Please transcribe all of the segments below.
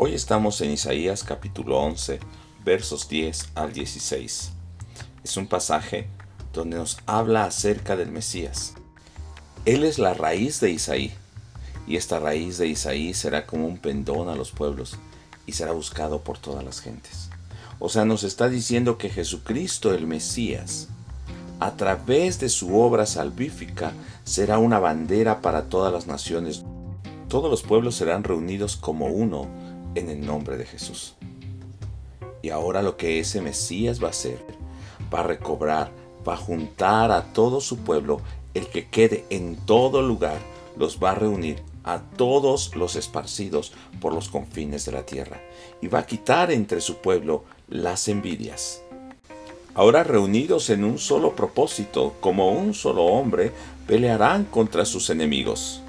Hoy estamos en Isaías capítulo 11, versos 10 al 16. Es un pasaje donde nos habla acerca del Mesías. Él es la raíz de Isaí, y esta raíz de Isaí será como un pendón a los pueblos y será buscado por todas las gentes. O sea, nos está diciendo que Jesucristo el Mesías, a través de su obra salvífica, será una bandera para todas las naciones. Todos los pueblos serán reunidos como uno en el nombre de Jesús. Y ahora lo que ese Mesías va a hacer, va a recobrar, va a juntar a todo su pueblo, el que quede en todo lugar, los va a reunir a todos los esparcidos por los confines de la tierra, y va a quitar entre su pueblo las envidias. Ahora reunidos en un solo propósito, como un solo hombre, pelearán contra sus enemigos.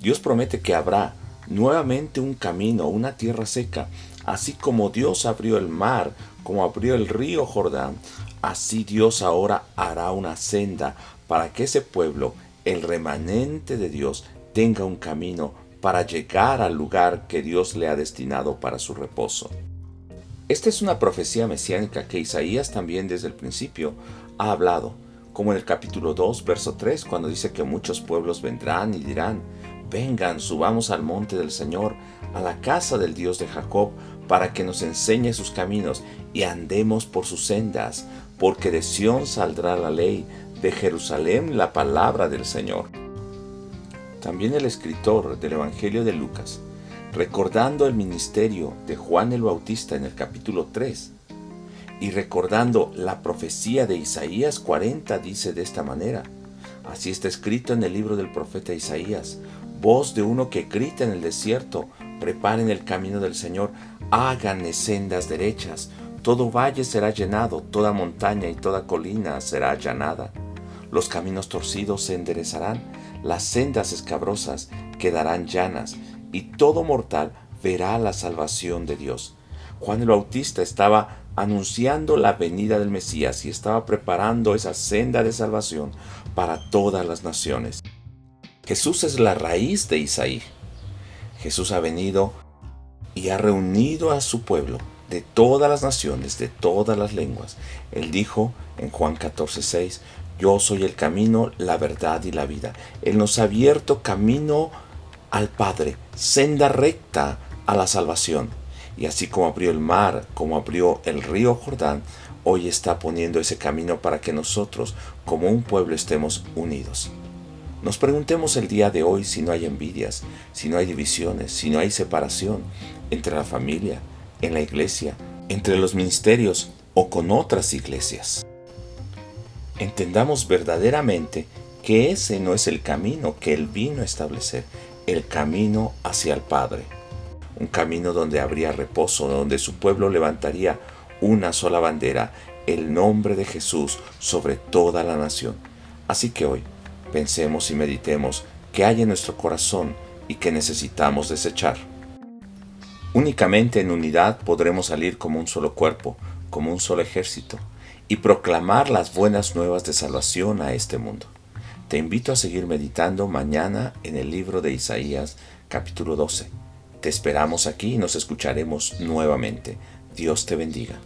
Dios promete que habrá nuevamente un camino, una tierra seca, así como Dios abrió el mar, como abrió el río Jordán, así Dios ahora hará una senda para que ese pueblo, el remanente de Dios, tenga un camino para llegar al lugar que Dios le ha destinado para su reposo. Esta es una profecía mesiánica que Isaías también desde el principio ha hablado, como en el capítulo 2, verso 3, cuando dice que muchos pueblos vendrán y dirán, Vengan, subamos al monte del Señor, a la casa del Dios de Jacob, para que nos enseñe sus caminos y andemos por sus sendas, porque de Sión saldrá la ley, de Jerusalén la palabra del Señor. También el escritor del Evangelio de Lucas, recordando el ministerio de Juan el Bautista en el capítulo 3, y recordando la profecía de Isaías 40, dice de esta manera, Así está escrito en el libro del profeta Isaías, voz de uno que grita en el desierto, preparen el camino del Señor, háganle sendas derechas, todo valle será llenado, toda montaña y toda colina será allanada. Los caminos torcidos se enderezarán, las sendas escabrosas quedarán llanas, y todo mortal verá la salvación de Dios. Juan el Bautista estaba anunciando la venida del Mesías y estaba preparando esa senda de salvación para todas las naciones. Jesús es la raíz de Isaí. Jesús ha venido y ha reunido a su pueblo de todas las naciones, de todas las lenguas. Él dijo en Juan 14, 6, yo soy el camino, la verdad y la vida. Él nos ha abierto camino al Padre, senda recta a la salvación. Y así como abrió el mar, como abrió el río Jordán, hoy está poniendo ese camino para que nosotros, como un pueblo, estemos unidos. Nos preguntemos el día de hoy si no hay envidias, si no hay divisiones, si no hay separación entre la familia, en la iglesia, entre los ministerios o con otras iglesias. Entendamos verdaderamente que ese no es el camino que Él vino a establecer, el camino hacia el Padre. Un camino donde habría reposo, donde su pueblo levantaría una sola bandera, el nombre de Jesús sobre toda la nación. Así que hoy, pensemos y meditemos qué hay en nuestro corazón y que necesitamos desechar. Únicamente en unidad podremos salir como un solo cuerpo, como un solo ejército, y proclamar las buenas nuevas de salvación a este mundo. Te invito a seguir meditando mañana en el libro de Isaías capítulo 12. Te esperamos aquí y nos escucharemos nuevamente. Dios te bendiga.